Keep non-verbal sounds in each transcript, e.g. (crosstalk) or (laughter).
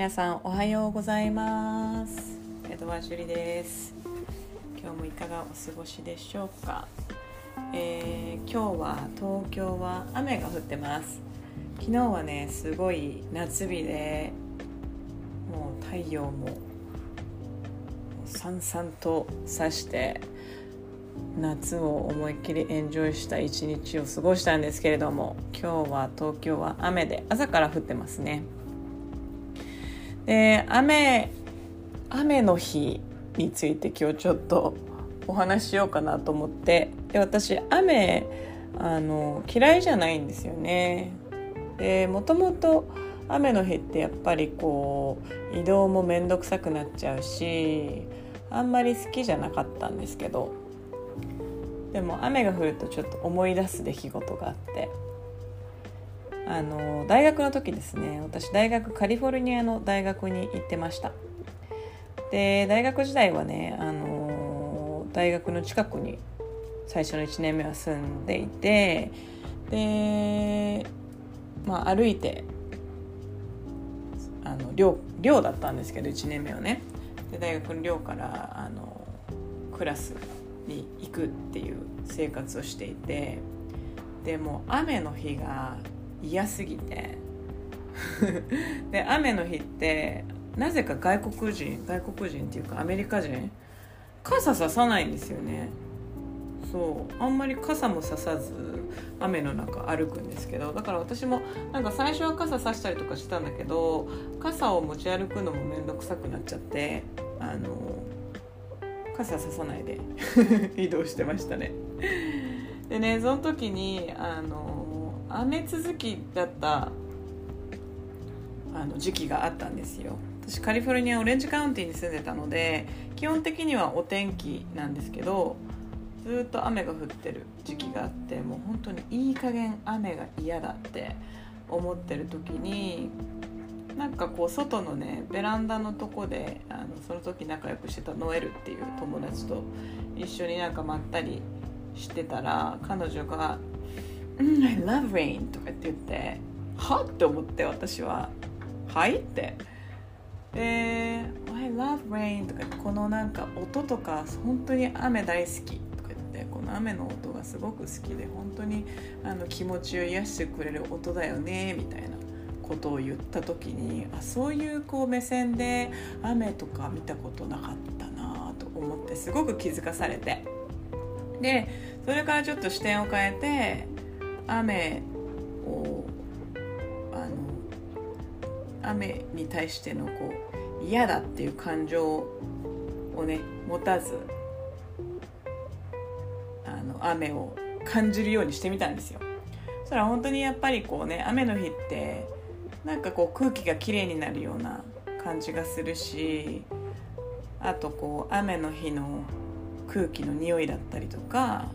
皆さんおはようございます。江戸川朱里です。今日もいかがお過ごしでしょうか、えー、今日は東京は雨が降ってます。昨日はねすごい夏日でもう太陽もさんさんとさして夏を思いっきりエンジョイした一日を過ごしたんですけれども今日は東京は雨で朝から降ってますね。で雨雨の日について今日ちょっとお話ししようかなと思って。で私雨あの嫌いじゃないんですよね。でもともと雨の日ってやっぱりこう移動も面倒くさくなっちゃうしあんまり好きじゃなかったんですけど。でも雨が降るとちょっと思い出す出来事があって。あの大学の時ですね私大学カリフォルニアの大学に行ってました。で大学時代はねあの大学の近くに最初の1年目は住んでいてでまあ歩いてあの寮寮だったんですけど1年目はね。で大学の寮からあのクラスに行くっていう生活をしていてでも雨の日が嫌すぎて。(laughs) で雨の日ってなぜか外国人外国人っていうかアメリカ人傘ささないんですよね。そう。あんまり傘もささず雨の中歩くんですけどだから私もなんか最初は傘さしたりとかしたんだけど傘を持ち歩くのも面倒くさくなっちゃってあの傘ささないで (laughs) 移動してましたね。(laughs) でねその時にあの雨続きだったあの時期があったんですよ。私カリフォルニアオレンジカウンティに住んでたので基本的にはお天気なんですけどずっと雨が降ってる時期があってもう本当にいい加減雨が嫌だって思ってる時になんかこう外のねベランダのとこであのその時仲良くしてたノエルっていう友達と一緒になんかまったりしてたら彼女が「I love rain」とかって言って「は?」って思って私は「はい?」ってで「I love rain」とかこのなんか音とか本当に雨大好きとか言ってこの雨の音がすごく好きで本当にあの気持ちを癒してくれる音だよねみたいなことを言った時にあそういうこう目線で雨とか見たことなかったなと思ってすごく気づかされてでそれからちょっと視点を変えて雨をあの雨に対してのこう嫌だっていう感情をね持たずあの雨を感じるようにしてみたんですよ。そしたら本当にやっぱりこうね雨の日ってなんかこう空気がきれいになるような感じがするしあとこう雨の日の空気の匂いだったりとか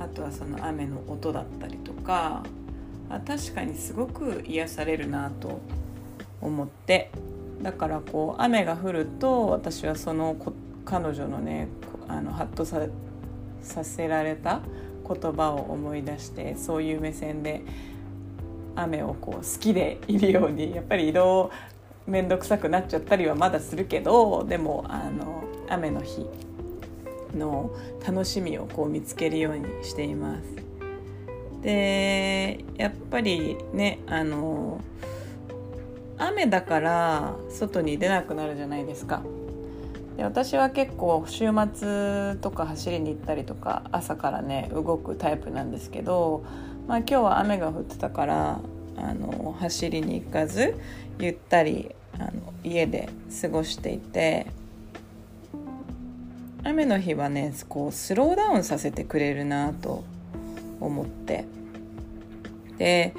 あとはその雨の音だったりとかあ確かにすごく癒されるなと思って。だからこう雨が降ると私はその彼女のねあのハッとささせられた言葉を思い出してそういう目線で雨をこう好きでいるようにやっぱり移動面倒くさくなっちゃったりはまだするけどでもあの雨の日の楽しみをこう見つけるようにしています。でやっぱりねあの雨だから外に出なくなるじゃないですか。で私は結構週末とか走りに行ったりとか朝からね動くタイプなんですけど、まあ、今日は雨が降ってたからあの走りに行かずゆったりあの家で過ごしていて雨の日はねこうスローダウンさせてくれるなと思って。で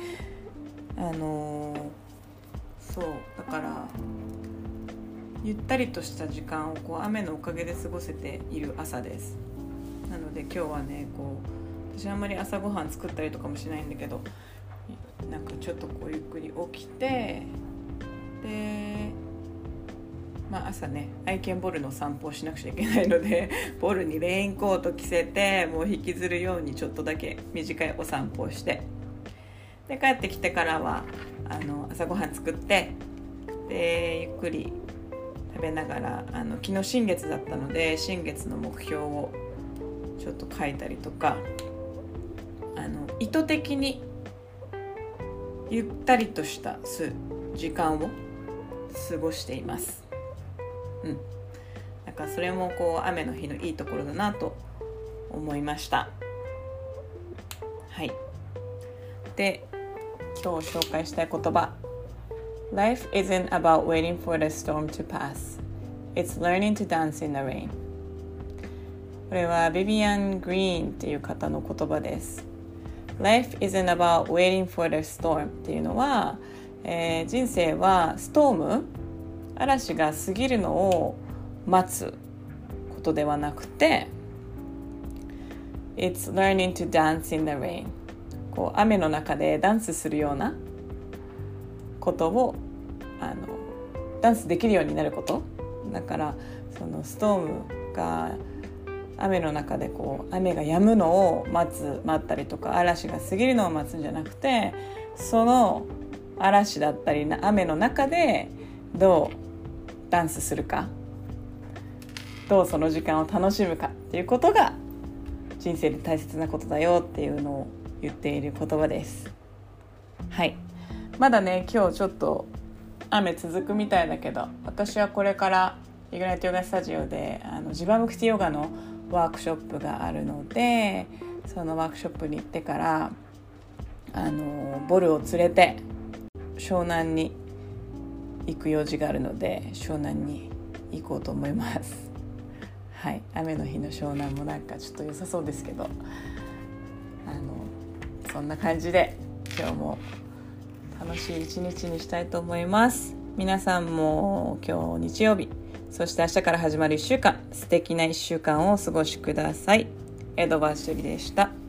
あのそうだからゆったりとした時間をこう雨のおかげで過ごせている朝です。なので今日はねこう私あんまり朝ごはん作ったりとかもしないんだけどなんかちょっとこうゆっくり起きてでまあ朝ね愛犬ボルの散歩をしなくちゃいけないので (laughs) ボルにレインコート着せてもう引きずるようにちょっとだけ短いお散歩をしてで帰ってきてからはあの朝ごはん作ってでゆっくり食べながらあの昨日新月だったので新月の目標をちょっと書いたりとかあの意図的にゆったりとした時間を過ごしています。うん、だかそれもこう雨の日のいいところだなと思いました。はい。で今日紹介したい言葉 Life isn't about waiting for the storm to pass. It's learning to dance in the rain. これはビビアン・グリーンっていう方の言葉です。Life isn't about waiting for the storm っていうのは、えー、人生はストーム嵐が過ぎるのを待つことではなくて It's learning to dance in the rain. こう雨の中でダンスするようなことをあのダンスできるようになること。だからそのストームが雨の中でこう雨が止むのを待つ待ったりとか嵐が過ぎるのを待つんじゃなくてその嵐だったり雨の中でどうダンスするか？どうその時間を楽しむかっていうことが人生で大切なことだよっていうのを言っている言葉です。はい。まだね今日ちょっと雨続くみたいだけど私はこれからイグナイトヨガスタジオであのジバムクティヨガのワークショップがあるのでそのワークショップに行ってからあのボルを連れて湘南に行く用事があるので湘南に行こうと思います。(laughs) はい。雨の日の湘南もなんかちょっと良さそうですけど。あのそんな感じで今日も楽しい一日にしたいと思います。皆さんも今日日曜日そして明日から始まる1週間素敵な1週間をお過ごしください。エドバーシュリでした。